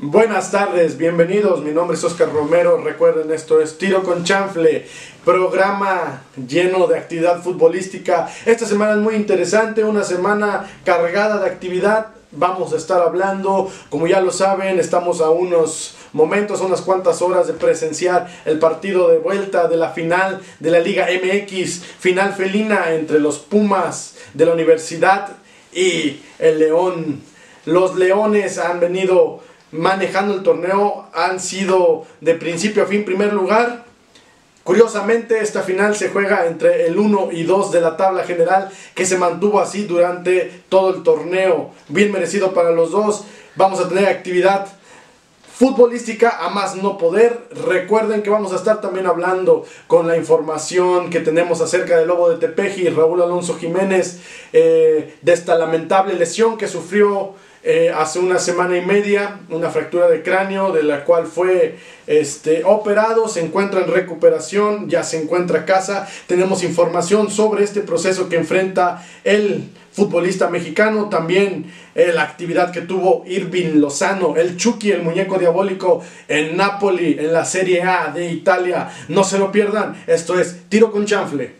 Buenas tardes, bienvenidos. Mi nombre es Oscar Romero. Recuerden, esto es Tiro con Chanfle, programa lleno de actividad futbolística. Esta semana es muy interesante, una semana cargada de actividad. Vamos a estar hablando, como ya lo saben, estamos a unos momentos, a unas cuantas horas de presenciar el partido de vuelta de la final de la Liga MX, final felina entre los Pumas de la Universidad y el León. Los Leones han venido manejando el torneo han sido de principio a fin primer lugar. Curiosamente, esta final se juega entre el 1 y 2 de la tabla general, que se mantuvo así durante todo el torneo. Bien merecido para los dos. Vamos a tener actividad futbolística a más no poder. Recuerden que vamos a estar también hablando con la información que tenemos acerca del Lobo de Tepeji Raúl Alonso Jiménez, eh, de esta lamentable lesión que sufrió eh, hace una semana y media, una fractura de cráneo de la cual fue este, operado, se encuentra en recuperación, ya se encuentra a casa. Tenemos información sobre este proceso que enfrenta el futbolista mexicano, también eh, la actividad que tuvo Irving Lozano, el Chucky, el muñeco diabólico en Napoli, en la Serie A de Italia. No se lo pierdan, esto es Tiro con Chanfle.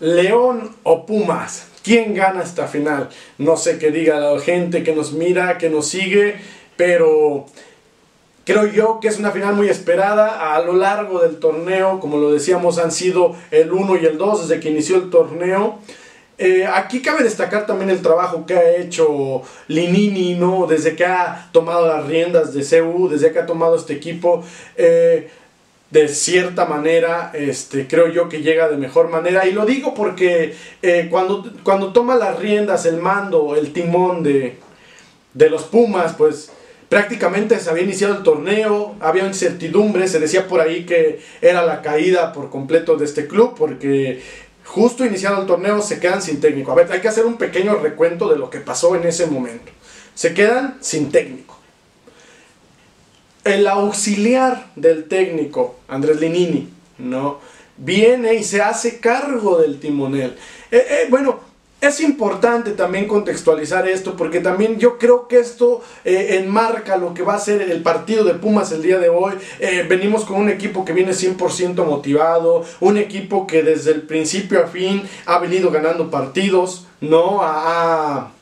León o Pumas. ¿Quién gana esta final? No sé qué diga la gente que nos mira, que nos sigue, pero creo yo que es una final muy esperada a lo largo del torneo. Como lo decíamos, han sido el 1 y el 2 desde que inició el torneo. Eh, aquí cabe destacar también el trabajo que ha hecho Linini, ¿no? Desde que ha tomado las riendas de CU, desde que ha tomado este equipo. Eh, de cierta manera, este, creo yo que llega de mejor manera. Y lo digo porque eh, cuando, cuando toma las riendas, el mando, el timón de, de los Pumas, pues prácticamente se había iniciado el torneo, había incertidumbre, se decía por ahí que era la caída por completo de este club, porque justo iniciado el torneo se quedan sin técnico. A ver, hay que hacer un pequeño recuento de lo que pasó en ese momento. Se quedan sin técnico el auxiliar del técnico, Andrés Linini, ¿no? Viene y se hace cargo del timonel. Eh, eh, bueno, es importante también contextualizar esto porque también yo creo que esto eh, enmarca lo que va a ser el partido de Pumas el día de hoy. venimos con un equipo que viene 100% motivado, un equipo que desde el principio a fin ha venido ganando partidos, ¿no? a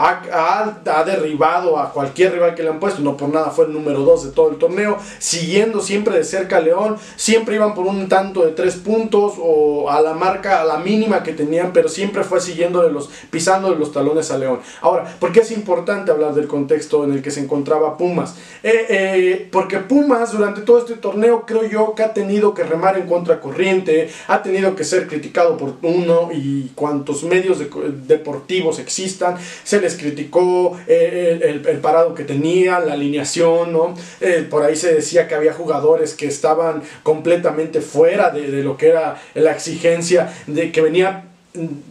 ha, derribado a cualquier rival que le han puesto, no por nada fue el número 2 de todo el torneo, siguiendo siempre de cerca a León, siempre iban por un tanto de 3 puntos o a la marca, a la mínima que tenían, pero siempre fue siguiendo los, pisando de los talones a León. Ahora, ¿por qué es importante hablar del contexto en el que se encontraba Pumas? Eh, eh, porque Pumas durante todo este torneo creo yo que ha tenido que remar en contracorriente, ha tenido que ser criticado por uno y cuantos medios deportivos existan, se le criticó eh, el, parado que tenía, la alineación, ¿no? Eh, por ahí se decía que había jugadores que estaban completamente fuera de, de lo que era la exigencia de que venía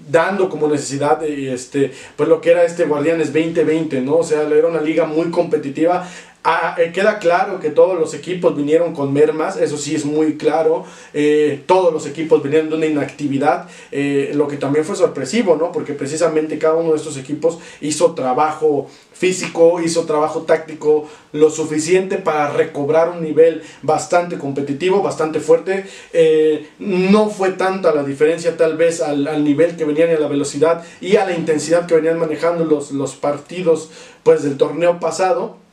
dando como necesidad de este pues lo que era este Guardianes 2020 no o sea era una liga muy competitiva Ah, eh, queda claro que todos los equipos vinieron con mermas, eso sí es muy claro. Eh, todos los equipos vinieron de una inactividad, eh, lo que también fue sorpresivo, ¿no? Porque precisamente cada uno de estos equipos hizo trabajo físico, hizo trabajo táctico lo suficiente para recobrar un nivel bastante competitivo, bastante fuerte. no fue tanta la diferencia tal vez al, al, nivel que venían y a la velocidad y a la intensidad que venían manejando los, los partidos pues del torneo pasado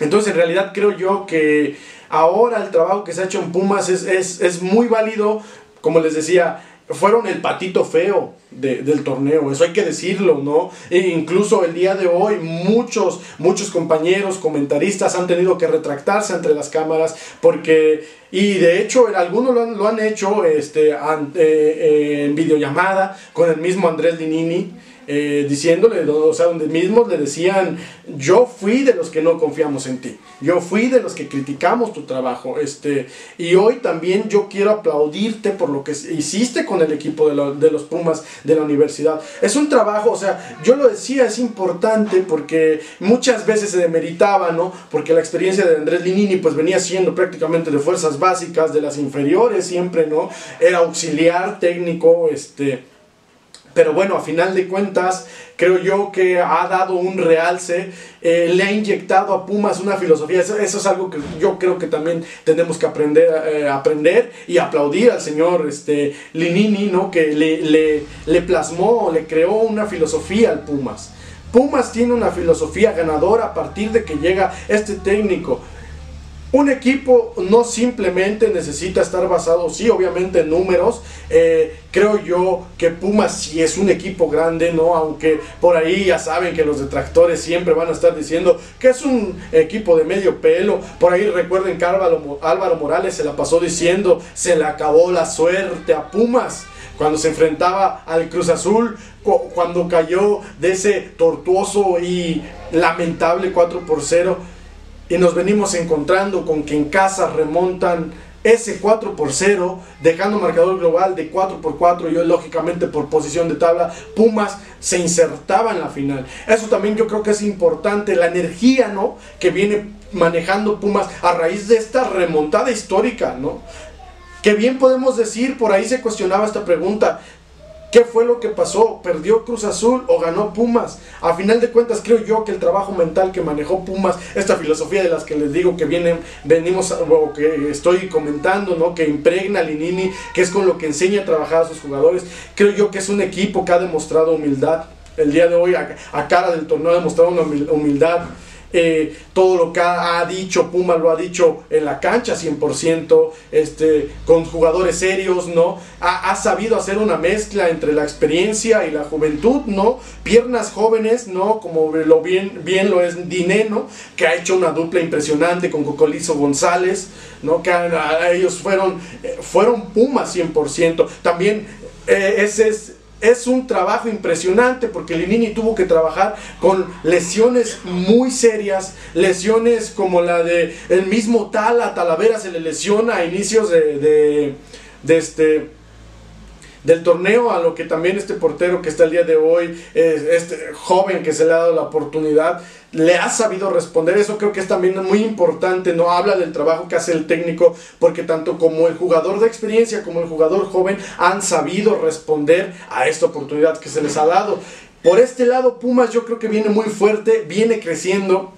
entonces, en realidad creo yo que ahora el trabajo que se ha hecho en Pumas es, muy válido. Como les decía, fueron el patito feo del torneo, eso hay que decirlo, ¿no? E incluso el día de hoy muchos, muchos compañeros, comentaristas han tenido que retractarse entre las cámaras porque, y de hecho algunos lo han, lo han hecho este, eh, en videollamada con el mismo Andrés Linini eh, diciéndole, o sea, donde mismos le decían, yo fui de los que no confiamos en ti, yo fui de los que criticamos tu trabajo, este, y hoy también yo quiero aplaudirte por lo que hiciste con el equipo de, de los Pumas de la universidad. Es un trabajo, o sea, yo lo decía, es importante porque muchas veces se demeritaba, ¿no? Porque la experiencia de Andrés Linini pues venía siendo prácticamente de fuerzas básicas, de las inferiores siempre, ¿no? Era auxiliar técnico, este pero bueno, a final de cuentas, creo yo que ha dado un realce, eh, le ha inyectado a Pumas una filosofía. Eso, es algo que yo creo que también tenemos que aprender, eh, aprender y aplaudir al señor este, Linini, ¿no? que le, le, le plasmó, le creó una filosofía al Pumas. Pumas tiene una filosofía ganadora a partir de que llega este técnico. Un equipo no simplemente necesita estar basado, sí, obviamente en números. Eh, creo yo que Pumas sí es un equipo grande, ¿no? Aunque por ahí ya saben que los detractores siempre van a estar diciendo que es un equipo de medio pelo. Por ahí recuerden que Álvaro, Morales se la pasó diciendo, se le acabó la suerte a Pumas cuando se enfrentaba al Cruz Azul, cuando cayó de ese tortuoso y lamentable 4 por 0 y nos venimos encontrando con que en casa remontan ese 4 por 0, dejando marcador global de 4 por 4 y lógicamente por posición de tabla, Pumas se insertaba en la final. Eso también yo creo que es importante, la energía, ¿no? Que viene manejando Pumas a raíz de esta remontada histórica, ¿no? Que bien podemos decir, por ahí se cuestionaba esta pregunta, ¿Qué fue lo que pasó? ¿Perdió Cruz Azul o ganó Pumas? A final de cuentas creo yo que el trabajo mental que manejó Pumas, esta filosofía de las que les digo que vienen, venimos, o que estoy comentando, ¿no? Que impregna Linini, que es con lo que enseña a trabajar a sus jugadores, creo yo que es un equipo que ha demostrado humildad. El día de hoy, a, a cara del torneo, ha demostrado una humildad eh, todo lo que ha, dicho Puma lo ha dicho en la cancha 100%, este, con jugadores serios, ¿no? Ha, sabido hacer una mezcla entre la experiencia y la juventud, ¿no? Piernas jóvenes, ¿no? Como lo bien, bien lo es Dineno, que ha hecho una dupla impresionante con Cocolizo González, ¿no? Que ellos fueron, eh, fueron Puma 100%. También eh, ese es es un trabajo impresionante porque Linini tuvo que trabajar con lesiones muy serias, lesiones como la de el mismo Tala, Talavera se le lesiona a inicios de, de, este del torneo, a lo que también este portero que está el día de hoy, este joven que se le ha dado la oportunidad, le ha sabido responder. Eso creo que es también muy importante. No habla del trabajo que hace el técnico, porque tanto como el jugador de experiencia como el jugador joven han sabido responder a esta oportunidad que se les ha dado. Por este lado, Pumas yo creo que viene muy fuerte, viene creciendo.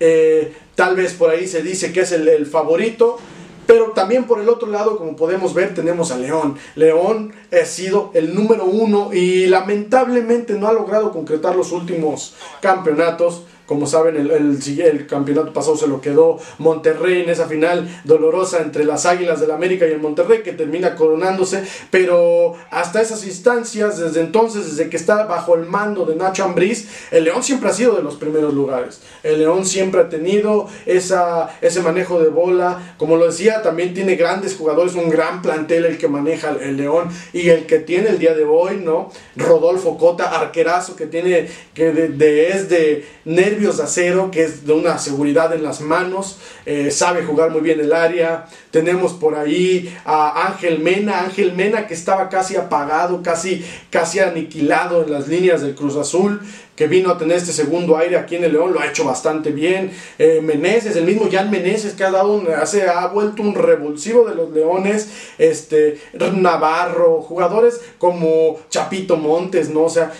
Eh, tal vez por ahí se dice que es el, el favorito. Pero también por el otro lado, como podemos ver, tenemos a León. León ha sido el número uno y lamentablemente no ha logrado concretar los últimos campeonatos. Como saben, el, el, campeonato pasado se lo quedó Monterrey en esa final dolorosa entre las Águilas del América y el Monterrey que termina coronándose. Pero hasta esas instancias, desde entonces, desde que está bajo el mando de Nacho Ambriz, el León siempre ha sido de los primeros lugares. El León siempre ha tenido esa, ese manejo de bola. Como lo decía, también tiene grandes jugadores, un gran plantel el que maneja el León y el que tiene el día de hoy, ¿no? Rodolfo Cota, arquerazo que tiene, que de, es de nervios de acero, que es de una seguridad en las manos, eh, sabe jugar muy bien el área. Tenemos por ahí a Ángel Mena, Ángel Mena que estaba casi apagado, casi, casi aniquilado en las líneas del Cruz Azul que vino a tener este segundo aire aquí en el León, lo ha hecho bastante bien. Eh, el mismo Jan Meneses que ha dado un, hace, ha vuelto un revulsivo de los Leones, este, Navarro, jugadores como Chapito Montes, ¿no? O sea,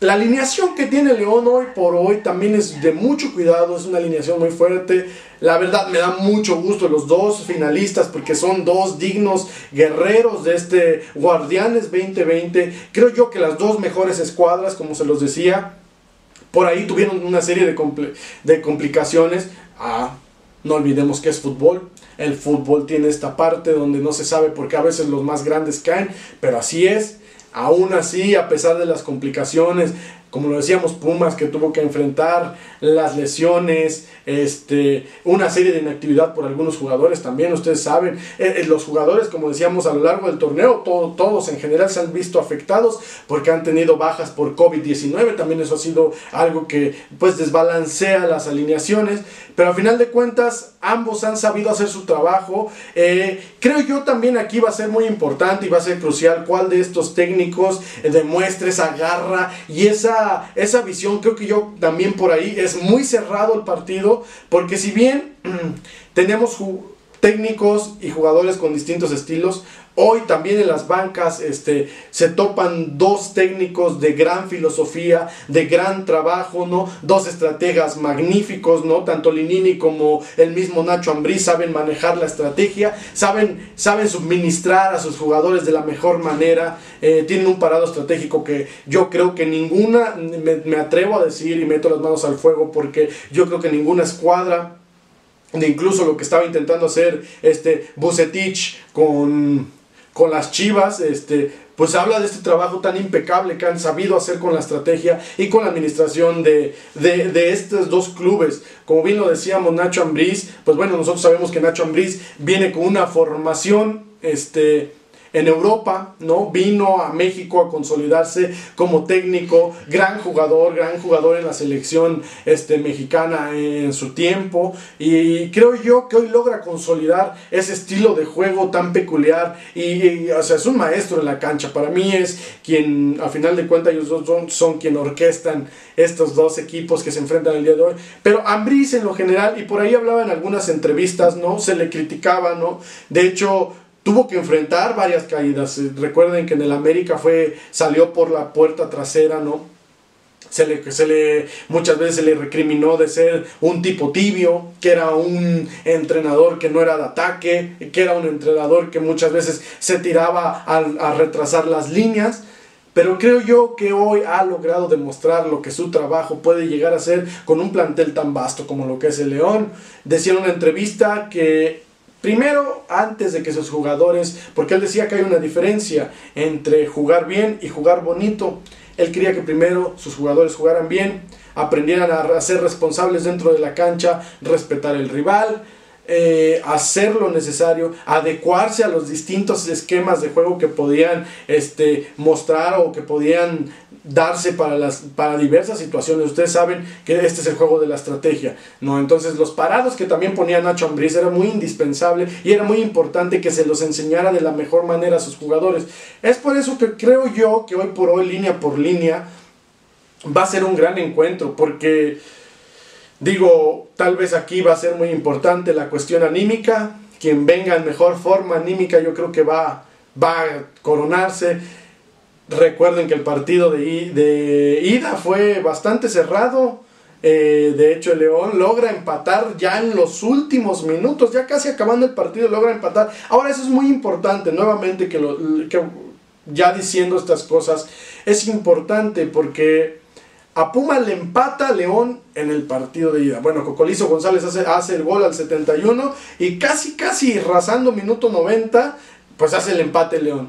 la alineación que tiene León hoy por hoy también es de mucho cuidado, es una alineación muy fuerte. La verdad me da mucho gusto los dos finalistas porque son dos dignos guerreros de este Guardianes 2020. Creo yo que las dos mejores escuadras, como se los decía, por ahí tuvieron una serie de, de complicaciones. Ah, no olvidemos que es fútbol. El fútbol tiene esta parte donde no se sabe por qué a veces los más grandes caen, pero así es. Aún así, a pesar de las complicaciones, como lo decíamos, Pumas que tuvo que enfrentar las lesiones, este, una serie de inactividad por algunos jugadores también, ustedes saben, eh, eh, los jugadores, como decíamos, a lo largo del torneo, todos en general se han visto afectados porque han tenido bajas por COVID-19, también eso ha sido algo que pues desbalancea las alineaciones, pero a final de cuentas ambos han sabido hacer su trabajo, eh, creo yo también aquí va a ser muy importante y va a ser crucial cuál de estos técnicos demuestre esa garra y esa esa, visión, creo que yo también por ahí, es muy cerrado el partido, porque si bien tenemos técnicos y jugadores con distintos estilos, Hoy también en las bancas este, se topan dos técnicos de gran filosofía, de gran trabajo, ¿no? Dos estrategas magníficos, ¿no? Tanto Linini como el mismo Nacho Ambrí saben manejar la estrategia, saben, saben suministrar a sus jugadores de la mejor manera, eh, tienen un parado estratégico que yo creo que ninguna, me, atrevo a decir y meto las manos al fuego porque yo creo que ninguna escuadra de incluso lo que estaba intentando hacer este Bucetich con con las Chivas, este, pues habla de este trabajo tan impecable que han sabido hacer con la estrategia y con la administración de, de, estos dos clubes. Como bien lo decíamos, Nacho Ambriz, pues bueno, nosotros sabemos que Nacho Ambriz viene con una formación, este, en Europa, ¿no? Vino a México a consolidarse como técnico, gran jugador, gran jugador en la selección este, mexicana en su tiempo. Y creo yo que hoy logra consolidar ese estilo de juego tan peculiar. Y, o sea, es un maestro en la cancha. Para mí es quien, a final de cuentas, ellos dos son, son quien orquestan estos dos equipos que se enfrentan el día de hoy. Pero Ambris en lo general, y por ahí hablaba en algunas entrevistas, ¿no? Se le criticaba, ¿no? De hecho, tuvo que enfrentar varias caídas. Eh, recuerden que en el América fue, salió por la puerta trasera, ¿no? Se le, se le, muchas veces se le recriminó de ser un tipo tibio, que era un entrenador que no era de ataque, que era un entrenador que muchas veces se tiraba a, retrasar las líneas. Pero creo yo que hoy ha logrado demostrar lo que su trabajo puede llegar a ser con un plantel tan vasto como lo que es el León. Decía en una entrevista que Primero, antes de que sus jugadores, porque él decía que hay una diferencia entre jugar bien y jugar bonito. Él quería que primero sus jugadores jugaran bien, aprendieran a ser responsables dentro de la cancha, respetar el rival, eh, hacer lo necesario, adecuarse a los distintos esquemas de juego que podían este, mostrar o que podían darse para, las, para diversas situaciones. Ustedes saben que este es el juego de la estrategia, ¿no? Entonces los parados que también ponía Nacho Ambriz era muy indispensable y era muy importante que se los enseñara de la mejor manera a sus jugadores. Es por eso que creo yo que hoy por hoy, línea por línea, va a ser un gran encuentro, porque digo, tal vez aquí va a ser muy importante la cuestión anímica. Quien venga en mejor forma anímica yo creo que va, va a coronarse Recuerden que el partido de, ida fue bastante cerrado. Eh, de hecho, el León logra empatar ya en los últimos minutos, ya casi acabando el partido, logra empatar. Ahora, eso es muy importante, nuevamente, que, lo, que ya diciendo estas cosas, es importante porque a Puma le empata León en el partido de ida. Bueno, Cocolizo González hace, hace el gol al 71 y casi, casi rasando minuto 90, pues hace el empate León.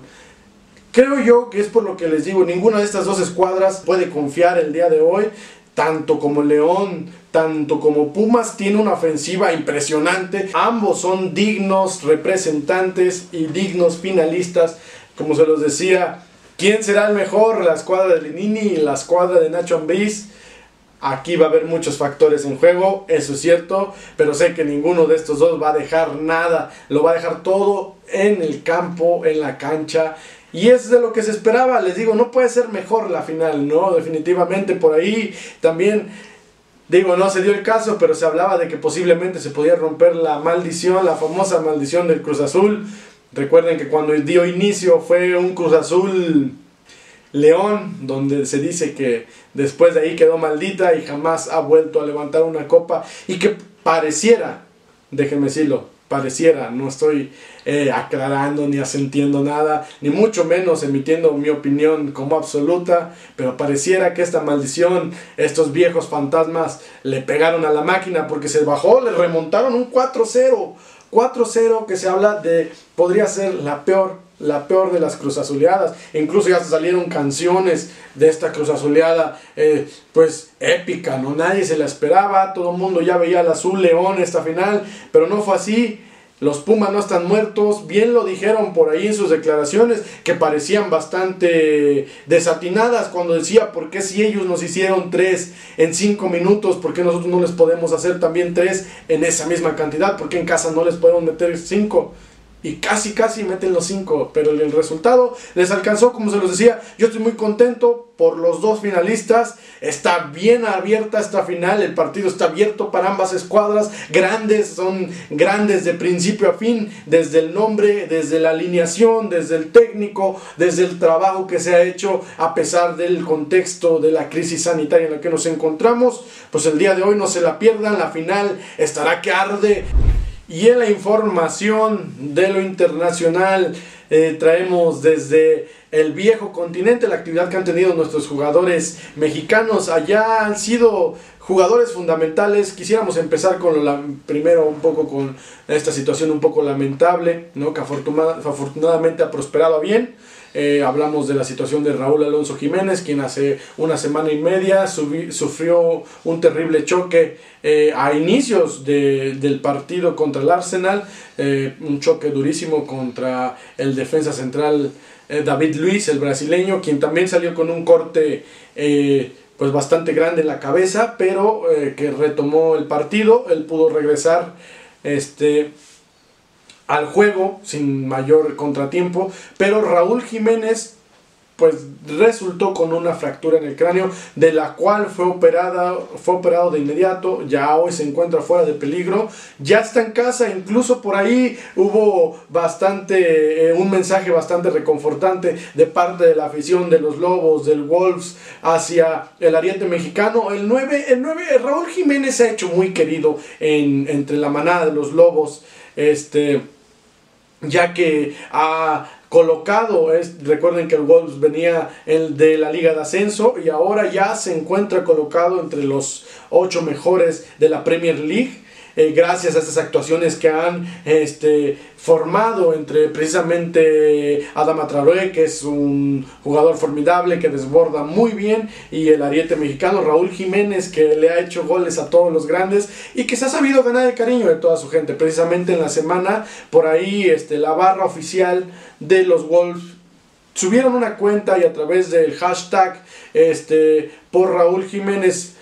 Creo yo que es por lo que les digo, ninguna de estas dos escuadras puede confiar el día de hoy, tanto como León, tanto como Pumas tiene una ofensiva impresionante. Ambos son dignos representantes y dignos finalistas, como se los decía. ¿Quién será el mejor? La escuadra de Lenini y la escuadra de Nacho Ambriz. Aquí va a haber muchos factores en juego, eso es cierto, pero sé que ninguno de estos dos va a dejar nada, lo va a dejar todo en el campo, en la cancha y es de lo que se esperaba, les digo, no puede ser mejor la final, ¿no? Definitivamente por ahí también, digo, no se dio el caso, pero se hablaba de que posiblemente se podía romper la maldición, la famosa maldición del Cruz Azul. Recuerden que cuando dio inicio fue un Cruz Azul León, donde se dice que después de ahí quedó maldita y jamás ha vuelto a levantar una copa y que pareciera, déjenme decirlo, pareciera, no estoy eh, aclarando ni asentiendo nada, ni mucho menos emitiendo mi opinión como absoluta, pero pareciera que esta maldición, estos viejos fantasmas le pegaron a la máquina porque se bajó, le remontaron un 4-0 4-0 que se habla de podría ser la peor la peor de las cruz azuleadas. Incluso ya salieron canciones de esta cruz azuleada, eh, pues épica, ¿no? Nadie se la esperaba, todo el mundo ya veía al azul león esta final, pero no fue así. Los Pumas no están muertos, bien lo dijeron por ahí en sus declaraciones, que parecían bastante desatinadas cuando decía, ¿por qué si ellos nos hicieron tres en cinco minutos, por qué nosotros no les podemos hacer también tres en esa misma cantidad? ¿Por qué en casa no les podemos meter cinco? Y casi casi meten los cinco, pero el resultado les alcanzó, como se los decía, yo estoy muy contento por los dos finalistas, está bien abierta esta final, el partido está abierto para ambas escuadras, grandes, son grandes de principio a fin, desde el nombre, desde la alineación, desde el técnico, desde el trabajo que se ha hecho a pesar del contexto de la crisis sanitaria en la que nos encontramos, pues el día de hoy no se la pierdan, la final estará que arde. Y en la información de lo internacional eh, traemos desde el viejo continente la actividad que han tenido nuestros jugadores mexicanos. Allá han sido jugadores fundamentales. Quisiéramos empezar con lo primero un poco con esta situación un poco lamentable, ¿no? que afortunadamente ha prosperado bien. Eh, hablamos de la situación de Raúl Alonso Jiménez, quien hace una semana y media sufrió un terrible choque eh, a inicios del partido contra el Arsenal, eh, un choque durísimo contra el defensa central David Luis, el brasileño, quien también salió con un corte pues bastante grande en la cabeza, pero que retomó el partido, él pudo regresar este al juego sin mayor contratiempo, pero Raúl Jiménez pues resultó con una fractura en el cráneo de la cual fue operada fue operado de inmediato ya hoy se encuentra fuera de peligro ya está en casa incluso por ahí hubo bastante eh, un mensaje bastante reconfortante de parte de la afición de los Lobos del Wolves hacia el ariete mexicano. El 9 el 9 Raúl Jiménez se ha hecho muy querido en, entre la manada de los Lobos este ya que ha colocado, es, recuerden que el Wolves venía el de la Liga de Ascenso y ahora ya se encuentra colocado entre los ocho mejores de la Premier League eh, gracias a estas actuaciones que han este, formado entre precisamente Adama Traoré, que es un jugador formidable, que desborda muy bien, y el ariete mexicano Raúl Jiménez, que le ha hecho goles a todos los grandes y que se ha sabido ganar el cariño de toda su gente. Precisamente en la semana, por ahí este, la barra oficial de los Wolves subieron una cuenta y a través del hashtag este, por Raúl Jiménez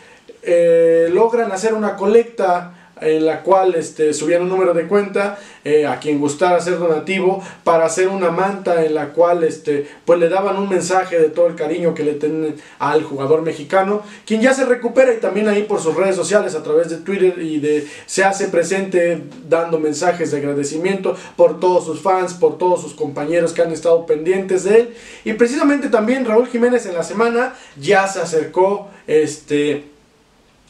eh, logran hacer una colecta en la cual este, subían un número de cuenta eh, a quien gustara hacer donativo para hacer una manta en la cual este, pues le daban un mensaje de todo el cariño que le tienen al jugador mexicano, quien ya se recupera y también ahí por sus redes sociales a través de Twitter y de se hace presente dando mensajes de agradecimiento por todos sus fans, por todos sus compañeros que han estado pendientes de él. Y precisamente también Raúl Jiménez en la semana ya se acercó este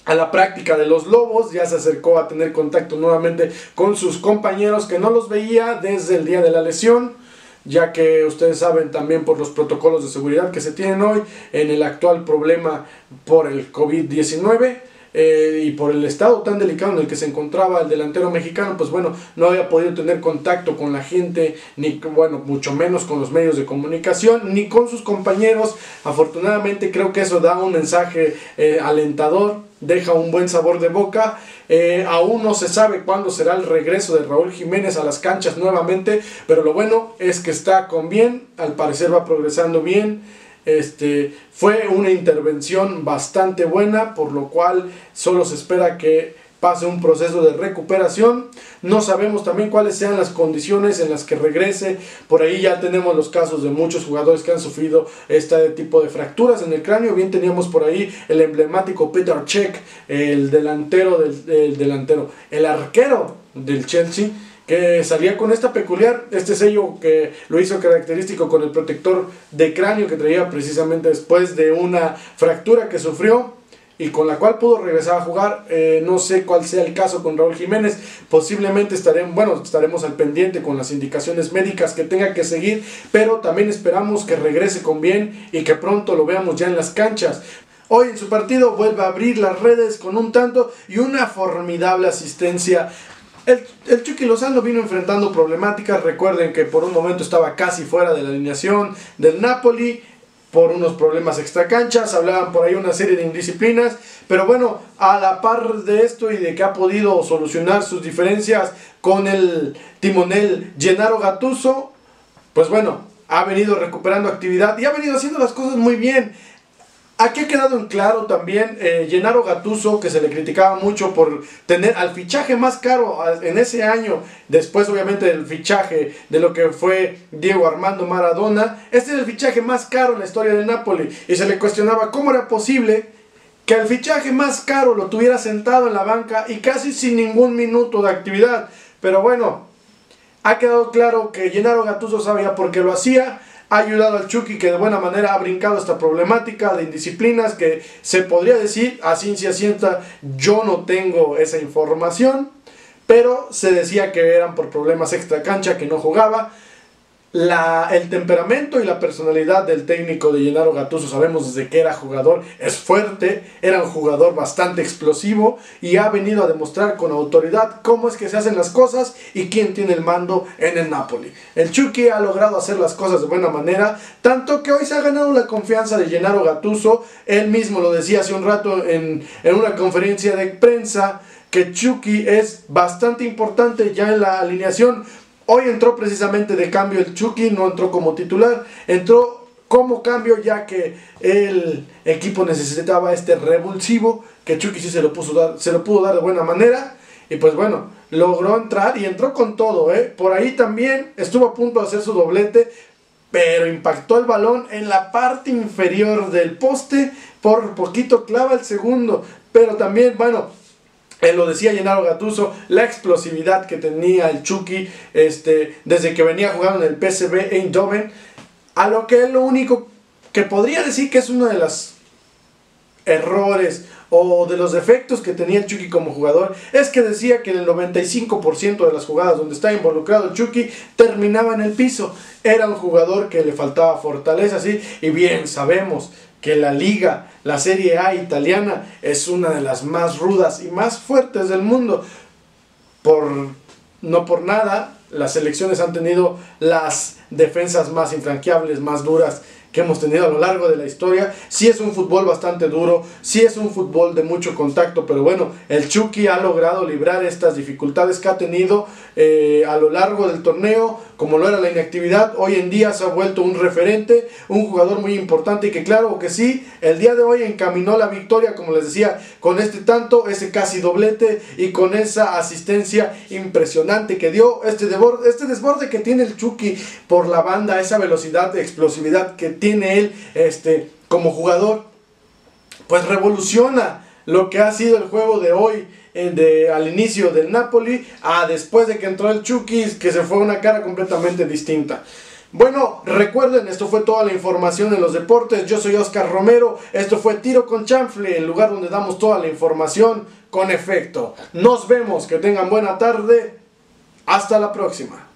a la práctica de los lobos, ya se acercó a tener contacto nuevamente con sus compañeros que no los veía desde el día de la lesión, ya que ustedes saben también por los protocolos de seguridad que se tienen hoy en el actual problema por el COVID-19. Eh, y por el estado tan delicado en el que se encontraba el delantero mexicano, pues bueno, no había podido tener contacto con la gente, ni bueno, mucho menos con los medios de comunicación, ni con sus compañeros. Afortunadamente creo que eso da un mensaje eh, alentador deja un buen sabor de boca. Eh, aún no se sabe cuándo será el regreso de Raúl Jiménez a las canchas nuevamente, pero lo bueno es que está con bien, al parecer va progresando bien. Este, fue una intervención bastante buena, por lo cual solo se espera que pase un proceso de recuperación. No sabemos también cuáles sean las condiciones en las que regrese. Por ahí ya tenemos los casos de muchos jugadores que han sufrido este tipo de fracturas en el cráneo. Bien teníamos por ahí el emblemático Peter Cech, el delantero del delantero, el arquero del Chelsea que salía con esta peculiar, este sello que lo hizo característico con el protector de cráneo que traía precisamente después de una fractura que sufrió y con la cual pudo regresar a jugar. Eh, no sé cuál sea el caso con Raúl Jiménez. Posiblemente estaremos, bueno, estaremos al pendiente con las indicaciones médicas que tenga que seguir, pero también esperamos que regrese con bien y que pronto lo veamos ya en las canchas. Hoy en su partido vuelve a abrir las redes con un tanto y una formidable asistencia el, el Chucky Lozano vino enfrentando problemáticas. Recuerden que por un momento estaba casi fuera de la alineación del Napoli por unos problemas extracanchas, hablaban por ahí una serie de indisciplinas, pero bueno, a la par de esto y de que ha podido solucionar sus diferencias con el timonel Gennaro Gattuso, pues bueno, ha venido recuperando actividad y ha venido haciendo las cosas muy bien. Aquí ha quedado en claro también eh, Gennaro Gattuso, que se le criticaba mucho por tener al fichaje más caro en ese año, después obviamente del fichaje de lo que fue Diego Armando Maradona. Este es el fichaje más caro en la historia del Napoli y se le cuestionaba cómo era posible que el fichaje más caro lo tuviera sentado en la banca y casi sin ningún minuto de actividad. Pero bueno, ha quedado claro que Gennaro Gattuso sabía por qué lo hacía ha ayudado al Chucky que de buena manera ha brincado esta problemática de indisciplinas que se podría decir a ciencia cierta yo no tengo esa información pero se decía que eran por problemas extra cancha que no jugaba la, el temperamento y la personalidad del técnico de Gennaro Gattuso, sabemos desde que era jugador, es fuerte, era un jugador bastante explosivo y ha venido a demostrar con autoridad cómo es que se hacen las cosas y quién tiene el mando en el Napoli. El Chucky ha logrado hacer las cosas de buena manera, tanto que hoy se ha ganado la confianza de Gennaro Gattuso, él mismo lo decía hace un rato en, en una conferencia de prensa, que Chucky es bastante importante ya en la alineación Hoy entró precisamente de cambio el Chucky, no entró como titular, entró como cambio ya que el equipo necesitaba este revulsivo, que Chucky sí se lo, puso se lo pudo dar de buena manera. Y pues bueno, logró entrar y entró con todo. ¿eh? Por ahí también estuvo a punto de hacer su doblete, pero impactó el balón en la parte inferior del poste. Por poquito clava el segundo. Pero también, bueno, él lo decía Gennaro Gatuso, la explosividad que tenía el Chucky este, desde que venía jugando en el PSV Eindhoven, a lo que es lo único que podría decir que es uno de los errores o de los defectos que tenía el Chucky como jugador, es que decía que el 95% de las jugadas donde está involucrado el Chucky terminaba en el piso. Era un jugador que le faltaba fortaleza, sí, y bien sabemos que la liga, la Serie A italiana, es una de las más rudas y más fuertes del mundo. Por, no por nada, las selecciones han tenido las defensas más infranqueables, más duras que hemos tenido a lo largo de la historia. Sí es un fútbol bastante duro, sí es un fútbol de mucho contacto, pero bueno, el Chucky ha logrado librar estas dificultades que ha tenido eh, a lo largo del torneo, como lo era la inactividad. Hoy en día se ha vuelto un referente, un jugador muy importante y que claro que sí, el día de hoy encaminó la victoria, como les decía, con este tanto, ese casi doblete y con esa asistencia impresionante que dio este, desborde, este desborde que tiene el Chucky por la banda, esa velocidad explosividad que tiene él este, como jugador, pues revoluciona lo que ha sido el juego de hoy de, al inicio del Napoli a después de que entró el Chucky, que se fue una cara completamente distinta. Bueno, recuerden, esto fue toda la información en los deportes. Yo soy Oscar Romero. Esto fue Tiro con Chanfle, el lugar donde damos toda la información con efecto. Nos vemos, que tengan buena tarde. Hasta la próxima.